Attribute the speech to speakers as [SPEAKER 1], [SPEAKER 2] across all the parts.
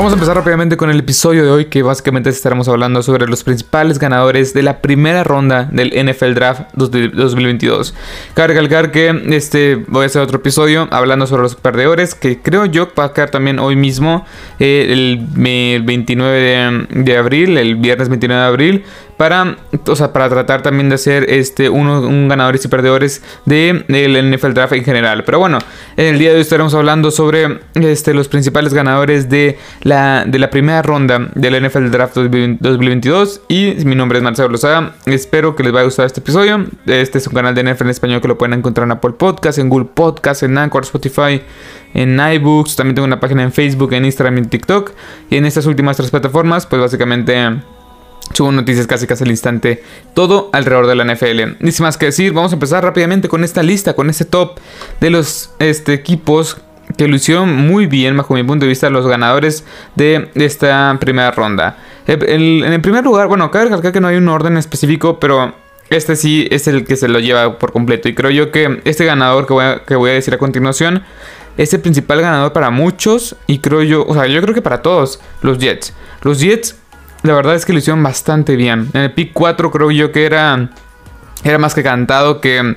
[SPEAKER 1] Vamos a empezar rápidamente con el episodio de hoy que básicamente estaremos hablando sobre los principales ganadores de la primera ronda del NFL Draft 2022. Cabe recalcar que este voy a hacer otro episodio hablando sobre los perdedores que creo yo va a caer también hoy mismo eh, el, 29 de, abril, el viernes 29 de abril para, o sea, para tratar también de hacer este, uno, un ganadores y perdedores del de, NFL Draft en general. Pero bueno, en el día de hoy estaremos hablando sobre este, los principales ganadores de la, de la primera ronda del NFL Draft 2022. Y mi nombre es Marcelo Lozada. Espero que les vaya a gustar este episodio. Este es un canal de NFL en español que lo pueden encontrar en Apple Podcast, en Google Podcast, en Anchor, Spotify en iBooks, también tengo una página en Facebook, en Instagram y en TikTok. Y en estas últimas tres plataformas, pues básicamente Subo noticias casi casi al instante. Todo alrededor de la NFL. Ni sin más que decir, vamos a empezar rápidamente con esta lista, con este top de los este, equipos que lo hicieron muy bien, bajo mi punto de vista, los ganadores de esta primera ronda. en el primer lugar, bueno, cabe recalcar que no hay un orden específico, pero este sí es el que se lo lleva por completo. Y creo yo que este ganador que voy a, que voy a decir a continuación es el principal ganador para muchos. Y creo yo, o sea, yo creo que para todos, los Jets. Los Jets la verdad es que lo hicieron bastante bien. En el pick 4 creo yo que era, era más que cantado que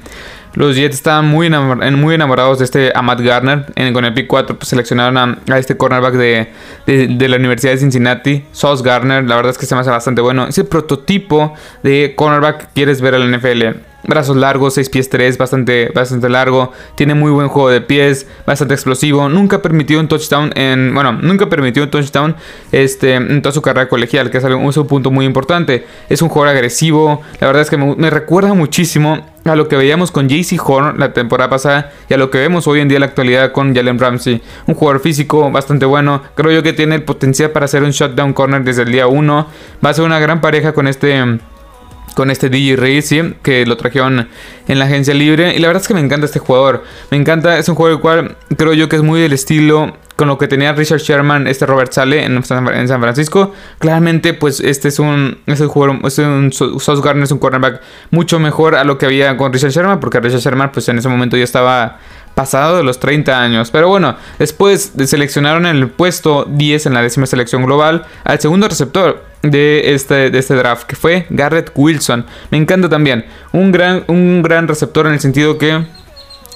[SPEAKER 1] los Jets estaban muy, enamorados de este Amat Garner. Con el pick 4 pues, seleccionaron a, este cornerback de, la Universidad de Cincinnati, Sauce Garner. La verdad es que se me hace bastante bueno. Ese prototipo de cornerback que quieres ver en la NFL. Brazos largos, 6 pies 3, bastante, bastante largo. Tiene muy buen juego de pies, bastante explosivo. Nunca permitió un touchdown en. Bueno, nunca permitió un touchdown este, en toda su carrera colegial, que es, un punto muy importante. Es un jugador agresivo. La verdad es que me, recuerda muchísimo a lo que veíamos con JC Horn la temporada pasada y a lo que vemos hoy en día en la actualidad con Jalen Ramsey. Un jugador físico bastante bueno. Creo yo que tiene el potencial para hacer un shutdown corner desde el día 1. Va a ser una gran pareja con este con este DJ Reyes, que lo trajeron en la agencia libre. Y la verdad es que me encanta este jugador. Me encanta, es un jugador el cual creo yo que es muy del estilo con lo que tenía Richard Sherman, este Robert Sale en San, Francisco. Claramente, pues este es un, es un jugador, es un Sauce Gardner, es un cornerback mucho mejor a lo que había con Richard Sherman, porque Richard Sherman, pues en ese momento ya estaba pasado de los 30 años. Pero bueno, después seleccionaron el puesto 10 en la décima selección global al segundo receptor de este, de este draft, que fue Garrett Wilson. Me encanta también. Un gran, un gran receptor en el sentido que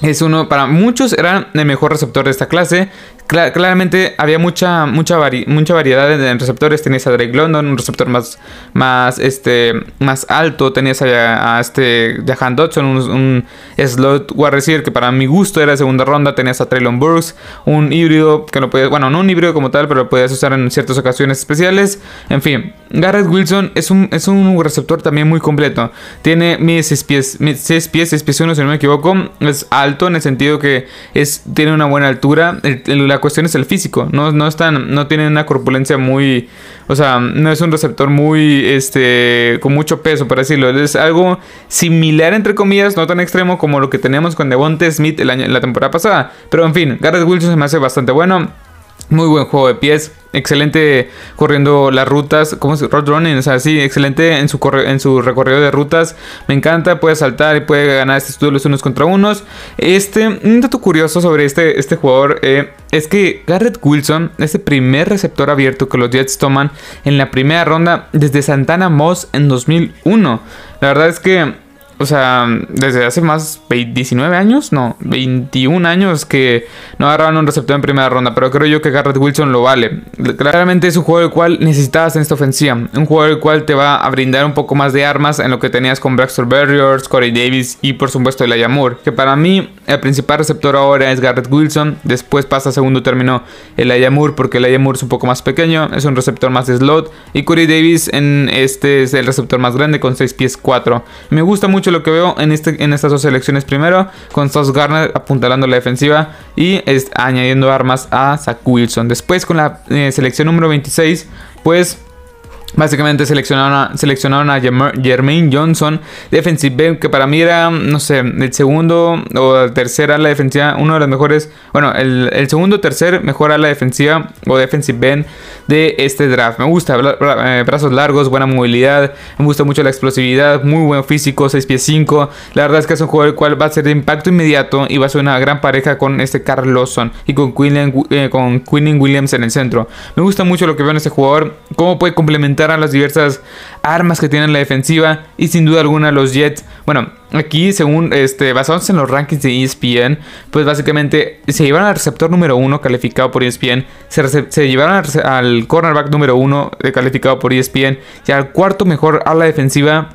[SPEAKER 1] es uno, para muchos era el mejor receptor de esta clase claramente había mucha, mucha, mucha variedad en receptores. Tenías a Drake London, un receptor más, más, este, más alto. Tenías a, este Jahan Dodson, un, slot wide receiver que para mi gusto era de segunda ronda. Tenías a Traylon Burks, un híbrido que lo puedes, bueno, no un híbrido como tal, pero lo puedes usar en ciertas ocasiones especiales. En fin, Garrett Wilson es un, es un receptor también muy completo. Tiene mis 6 pies, 6 pies, 6 pies 1 si no me equivoco. Es alto en el sentido que es, tiene una buena altura. la cuestión es el físico. No, no, no tiene una corpulencia muy. O sea, no es un receptor muy. Este. con mucho peso, por decirlo. Es algo similar, entre comillas, no tan extremo como lo que teníamos con Devonte Smith la temporada pasada. Pero en fin, Garrett Wilson se me hace bastante bueno. Muy buen juego de pies, excelente corriendo las rutas, como es road running, o sea, sí, excelente en su, en su recorrido de rutas. Me encanta, puede saltar y puede ganar estos duelos unos contra unos. Este, un dato curioso sobre este, este jugador eh, es que Garrett Wilson es el primer receptor abierto que los Jets toman en la primera ronda desde Santana Moss en 2001. La verdad es que o sea, desde hace más 19 años, no, 21 años que no agarraban un receptor en primera ronda, pero creo yo que Garrett Wilson lo vale. Claramente es un juego del cual necesitabas en esta ofensiva, un juego del cual te va a brindar un poco más de armas en lo que tenías con Baxter Barriers, Corey Davis y por supuesto el Moore, que para mí el principal receptor ahora es Garrett Wilson, después pasa a segundo término el Moore porque el Moore es un poco más pequeño, es un receptor más de slot y Corey Davis en este es el receptor más grande con 6 pies 4. Me gusta mucho lo que veo en, este, en estas dos selecciones primero, con Sauce Garner apuntalando la defensiva y añadiendo armas a Zach Wilson. Después con la eh, selección número 26, pues Básicamente seleccionaron a, seleccionaron a Jermaine Johnson, defensive back, que para mí era, no sé, el segundo o tercera ala defensiva, uno de los mejores, bueno, el, el segundo o tercer mejor ala defensiva o defensive end de este draft. Me gusta, eh, brazos largos, buena movilidad, me gusta mucho la explosividad, muy buen físico, 6 pies 5. La verdad es que es un jugador el cual va a ser de impacto inmediato y va a ser una gran pareja con este Carl Lawson y con Quinn eh, con Williams en el centro. Me gusta mucho lo que veo en este jugador, cómo puede complementar a las diversas armas que tienen la defensiva y sin duda alguna los Jets. Bueno, aquí según este basados en los rankings de ESPN, pues básicamente se llevaron al receptor número uno calificado por ESPN, se, llevaron al cornerback número uno calificado por ESPN y al cuarto mejor a la defensiva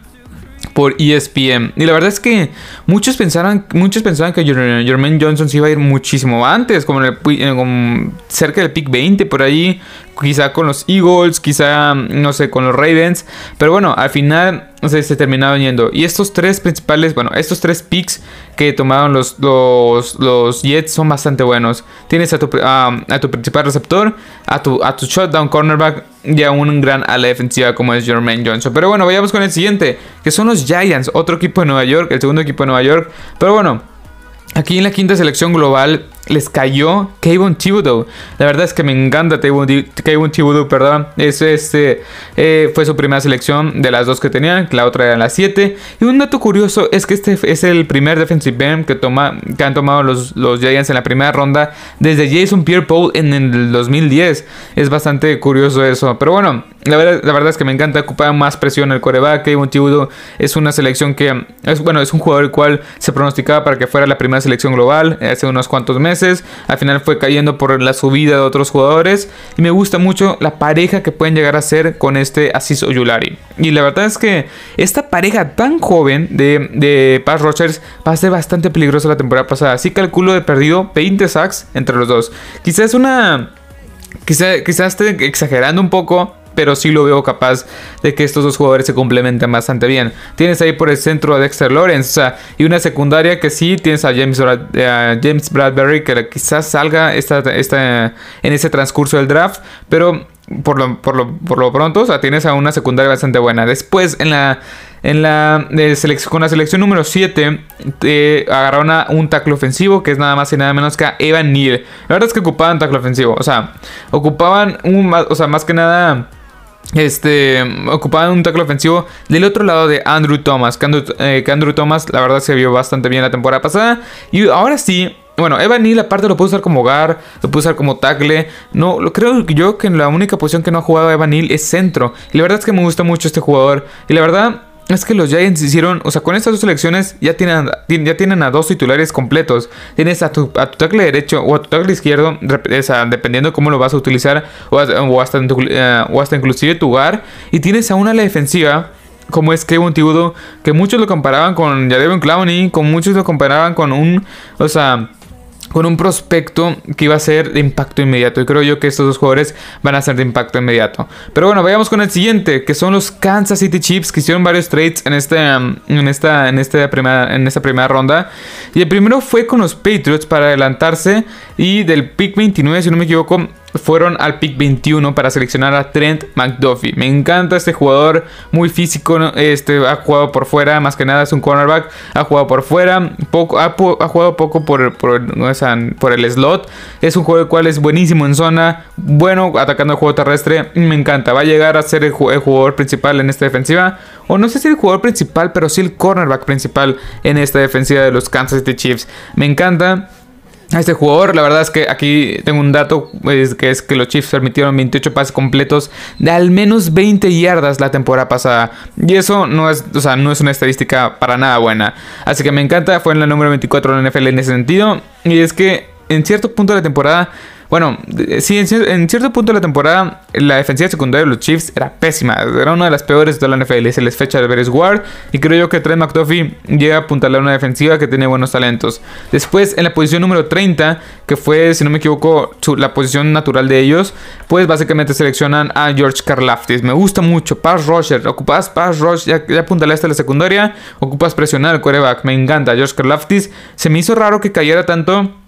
[SPEAKER 1] por ESPN. Y la verdad es que muchos pensaban, muchos pensaban que Jermaine Johnson se iba a ir muchísimo antes, como, en cerca del pick 20 por ahí, quizá con los Eagles, quizá, no sé, con los Ravens. Pero bueno, al final se, se terminaron yendo. Y estos tres principales, bueno, estos tres picks que tomaron los, los, los Jets son bastante buenos. Tienes a tu, a tu principal receptor, a tu, a tu shutdown cornerback y a un gran ala defensiva como es Jermaine Johnson. Pero bueno, vayamos con el siguiente, que son los Giants, otro equipo de Nueva York, el segundo equipo de Nueva York. Pero bueno, aquí en la quinta selección global les cayó Kayvon Thibodeau. La verdad es que me encanta Kayvon Thibodeau, perdón. este, eh, fue su primera selección de las dos que tenían, la otra era la 7. Y un dato curioso es que este es el primer defensive end que, toma, que han tomado los, los Giants en la primera ronda desde Jason Pierre-Paul en el 2010. Es bastante curioso eso. Pero bueno, la verdad, la verdad es que me encanta ocupar más presión el coreback. Kayvon Thibodeau es una selección que, bueno, es un jugador el cual se pronosticaba para que fuera la primera selección global hace unos cuantos meses. Al final fue cayendo por la subida de otros jugadores. Y me gusta mucho la pareja que pueden llegar a ser con este Asis Oyulari. Y la verdad es que esta pareja tan joven de, de Pass Rogers va a ser bastante peligrosa la temporada pasada. Así calculo de perdido 20 sacks entre los dos. Quizás una... Quizás quizá esté exagerando un poco, pero sí lo veo capaz de que estos dos jugadores se complementen bastante bien. Tienes ahí por el centro a Dexter Lawrence, o sea, y una secundaria que sí tienes a James, eh, James Bradbury, que quizás salga esta, esta, en ese transcurso del draft, pero por lo, por lo, por lo pronto, o sea, tienes a una secundaria bastante buena. Después, en la, en la selección, con la selección número 7, te agarraron a un tackle ofensivo, que es nada más y nada menos que a Evan Neal. La verdad es que ocupaban tackle ofensivo, o sea, ocupaban un, o sea, más que nada este, ocupaban un tackle ofensivo del otro lado de Andrew Thomas. Que Andrew, eh, Andrew, Thomas, la verdad, se vio bastante bien la temporada pasada. Y ahora sí, bueno, Evan Neal aparte lo puede usar como hogar, lo puede usar como tackle. No, lo creo yo que la única posición que no ha jugado Evan Neal es centro. Y la verdad es que me gusta mucho este jugador. Y la verdad, es que los Giants hicieron, o sea, con estas dos selecciones ya tienen, ya tienen a dos titulares completos. Tienes a tu, a tu tackle derecho o a tu tackle izquierdo, dependiendo de cómo lo vas a utilizar, o, hasta, eh, o hasta inclusive tu hogar. Y tienes a una ala defensiva como es Kevin Tibudo, que muchos lo comparaban con Jadevon Clowney, con muchos lo comparaban con un, o sea con un prospecto que iba a ser de impacto inmediato. Y creo yo que estos dos jugadores van a ser de impacto inmediato. Pero bueno, vayamos con el siguiente, que son los Kansas City Chiefs, que hicieron varios trades en, este, en, esta, en, esta primera, en esta primera ronda. Y el primero fue con los Patriots para adelantarse. Y del pick 29, si no me equivoco, fueron al pick 21 para seleccionar a Trent McDuffie. Me encanta este jugador, muy físico, este, ha jugado por fuera, más que nada es un cornerback, ha jugado por fuera, poco, ha, jugado poco por, por, por, el slot. Es un jugador cual es buenísimo en zona, bueno atacando el juego terrestre, me encanta. Va a llegar a ser el, el jugador principal en esta defensiva, o no sé si el jugador principal, pero sí el cornerback principal en esta defensiva de los Kansas City Chiefs. Me encanta a este jugador. La verdad es que aquí tengo un dato que es que los Chiefs permitieron 28 pases completos de al menos 20 yardas la temporada pasada. Y eso no es, o sea, no es una estadística para nada buena. Así que me encanta, fue en la número 24 de la NFL en ese sentido. Y es que en cierto punto de la temporada bueno, sí, en, cierto punto de la temporada, la defensiva secundaria de los Chiefs era pésima. Era una de las peores de la NFL. Se les fecha de Beres Ward. Y creo yo que Trent McDuffie llega a apuntarle a una defensiva que tiene buenos talentos. Después, en la posición número 30, que fue, si no me equivoco, la posición natural de ellos, pues básicamente seleccionan a George Karlaftis. Me gusta mucho. Pass rusher. Ocupas pass rush. Ya, ya apuntale hasta la secundaria. Ocupas presionar al quarterback. Me encanta. George Karlaftis. Se me hizo raro que cayera tanto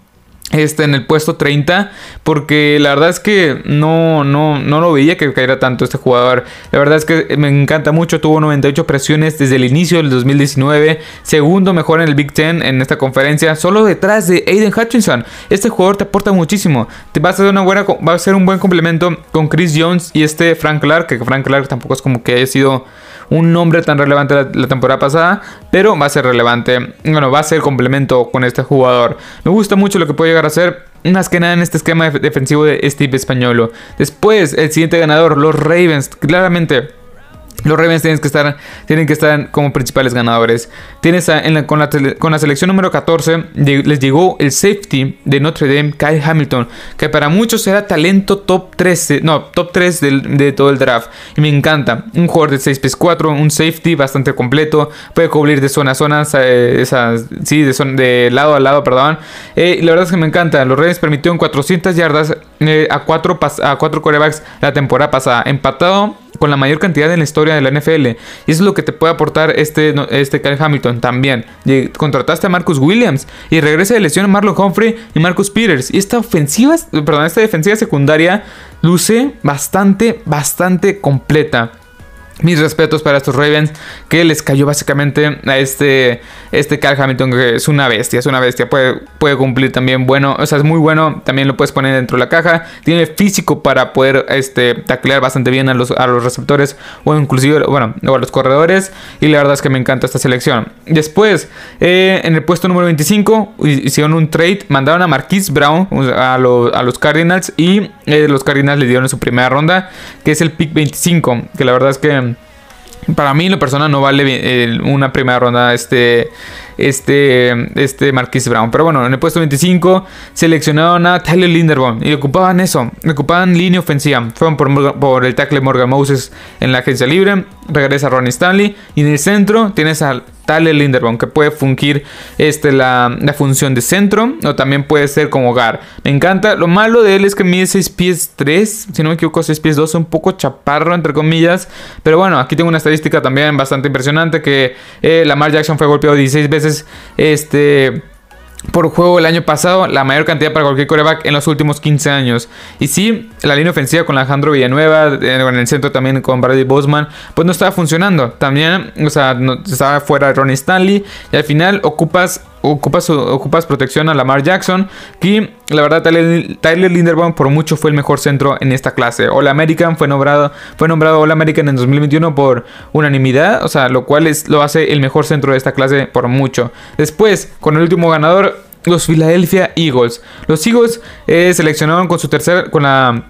[SPEAKER 1] este, en el puesto 30 porque la verdad es que no, no, no lo veía que caerá tanto este jugador. La verdad es que me encanta mucho, tuvo 98 presiones desde el inicio del 2019, segundo mejor en el Big Ten en esta conferencia, solo detrás de Aiden Hutchinson. Este jugador te aporta muchísimo, va a ser una buena, va a ser un buen complemento con Chris Jones y este Frank Clark, que Frank Clark tampoco es como que haya sido un nombre tan relevante la, temporada pasada, pero va a ser relevante. Bueno, va a ser complemento con este jugador. Me gusta mucho lo que puede llegar a ser. Más que nada en este esquema defensivo de Steve Españolo. Después, el siguiente ganador, los Ravens. Claramente, los Ravens tienen que estar, tienen que estar como principales ganadores. Tienes con, la selección número 14 les llegó el safety de Notre Dame, Kyle Hamilton, que para muchos era talento top 13, no, top 3 de, todo el draft. Y me encanta. Un jugador de 6 pies 4, un safety bastante completo, puede cubrir de zona a zona, eh, sí, de, de, lado a lado, perdón. Eh, la verdad es que me encanta. Los Ravens permitieron 400 yardas eh, a 4 a cuatro corebacks la temporada pasada, empatado con la mayor cantidad en la historia de la NFL. Y eso es lo que te puede aportar este, este Kyle Hamilton también. Contrataste a Marcus Williams y regresa de lesión Marlon Humphrey y Marcus Peters. Y esta ofensiva, perdón, esta defensiva secundaria luce bastante, bastante completa. Mis respetos para estos Ravens que les cayó básicamente a este, este Carl Hamilton que es una bestia, es una bestia, puede, puede cumplir también bueno, o sea, es muy bueno, también lo puedes poner dentro de la caja, tiene físico para poder este, taclear bastante bien a los, a los receptores o inclusive, bueno, a los corredores. Y la verdad es que me encanta esta selección. Después, eh, en el puesto número 25, hicieron un trade, mandaron a Marquise Brown a, a los Cardinals y eh, los Cardinals le dieron su primera ronda, que es el pick 25, que la verdad es que para mí, la persona no vale eh, una primera ronda este, este, este Marquis Brown. Pero bueno, en el puesto 25 seleccionaron a Tyler Linderbaum y ocupaban eso, ocupaban línea ofensiva. Fueron por, por el tackle Morgan Moses en la agencia libre. Regresa Ronnie Stanley. Y en el centro tienes al Tyler Linderbaum, que puede fungir este, la, función de centro o también puede ser como hogar. Me encanta. Lo malo de él es que mide 6 pies 3, si no me equivoco, 6 pies 2, un poco chaparro, entre comillas. Pero bueno, aquí tengo una estadística también bastante impresionante: que eh, Lamar Jackson fue golpeado 16 veces. Este por juego el año pasado, la mayor cantidad para cualquier coreback en los últimos 15 años. Y sí, la línea ofensiva con Alejandro Villanueva, eh, en el centro también con Brady Bosman, pues no estaba funcionando. También, o sea, estaba fuera Ronnie Stanley. Y al final ocupas ocupas, ocupas protección a Lamar Jackson. Que la verdad, Tyler, Linderbaum por mucho fue el mejor centro en esta clase. All American fue nombrado, fue nombrado All American en 2021 por unanimidad. O sea, lo cual es, lo hace el mejor centro de esta clase por mucho. Después, con el último ganador, los Philadelphia Eagles. Los Eagles eh, seleccionaron con su tercera, con la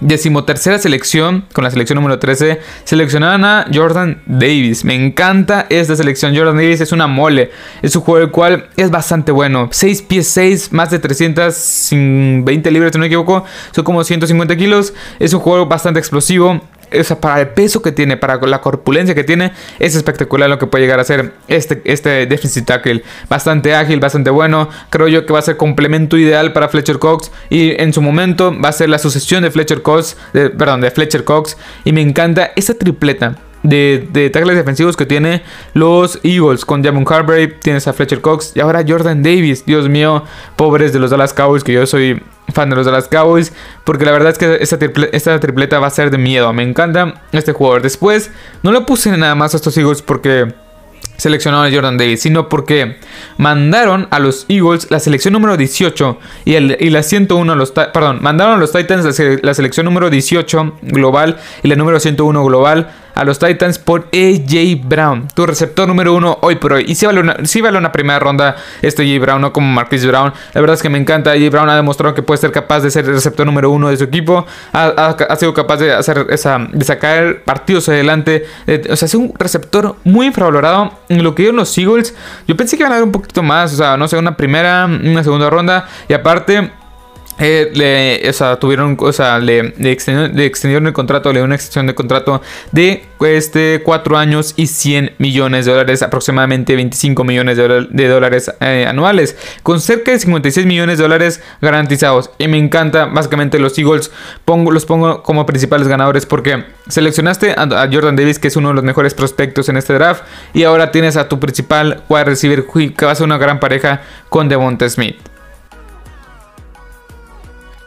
[SPEAKER 1] Decimotercera selección, con la selección número 13, seleccionaron a Jordan Davis. Me encanta esta selección. Jordan Davis es una mole. Es un juego el cual es bastante bueno. 6 pies 6, más de 320 libras, si no me equivoco. Son como 150 kilos. Es un juego bastante explosivo o para el peso que tiene, para la corpulencia que tiene, es espectacular lo que puede llegar a ser este, este defensive tackle. Bastante ágil, bastante bueno. Creo yo que va a ser complemento ideal para Fletcher Cox. Y en su momento va a ser la sucesión de Fletcher Cox, perdón, de Fletcher Cox. Y me encanta esa tripleta de, de tackles defensivos que tiene los Eagles. Con Jamon Harbury, tienes a Fletcher Cox y ahora Jordan Davis. Dios mío, pobres de los Dallas Cowboys, que yo soy fan de los Dallas Cowboys. Porque la verdad es que esta, esta tripleta va a ser de miedo. Me encanta este jugador. Después, no lo puse nada más a estos Eagles porque seleccionaron a Jordan Davis, sino porque mandaron a los Eagles la selección número 18 y, el, y la 101 a los perdón, mandaron a los Titans la, selección número 18 global y la número 101 global a los Titans por AJ Brown, tu receptor número uno hoy por hoy. Y si vale una, vale una primera ronda este AJ Brown, no como Marquis Brown. La verdad es que me encanta. AJ Brown ha demostrado que puede ser capaz de ser el receptor número uno de su equipo. Ha, sido capaz de hacer esa, de sacar partidos adelante. o sea, es un receptor muy infravalorado. En lo que dieron los Eagles, yo pensé que iban a dar un poquito más. O sea, no sé, una primera, una segunda ronda. Y aparte eh, le, o sea, tuvieron, o sea, le, extendieron, el contrato, le dieron una extensión de contrato de este, 4 años y 100 millones de dólares, aproximadamente 25 millones de, dólares eh, anuales, con cerca de 56 millones de dólares garantizados. Y me encanta, básicamente, los Eagles pongo, los pongo como principales ganadores porque seleccionaste a, Jordan Davis, que es uno de los mejores prospectos en este draft, y ahora tienes a tu principal wide receiver, que va a ser una gran pareja con Devonta Smith.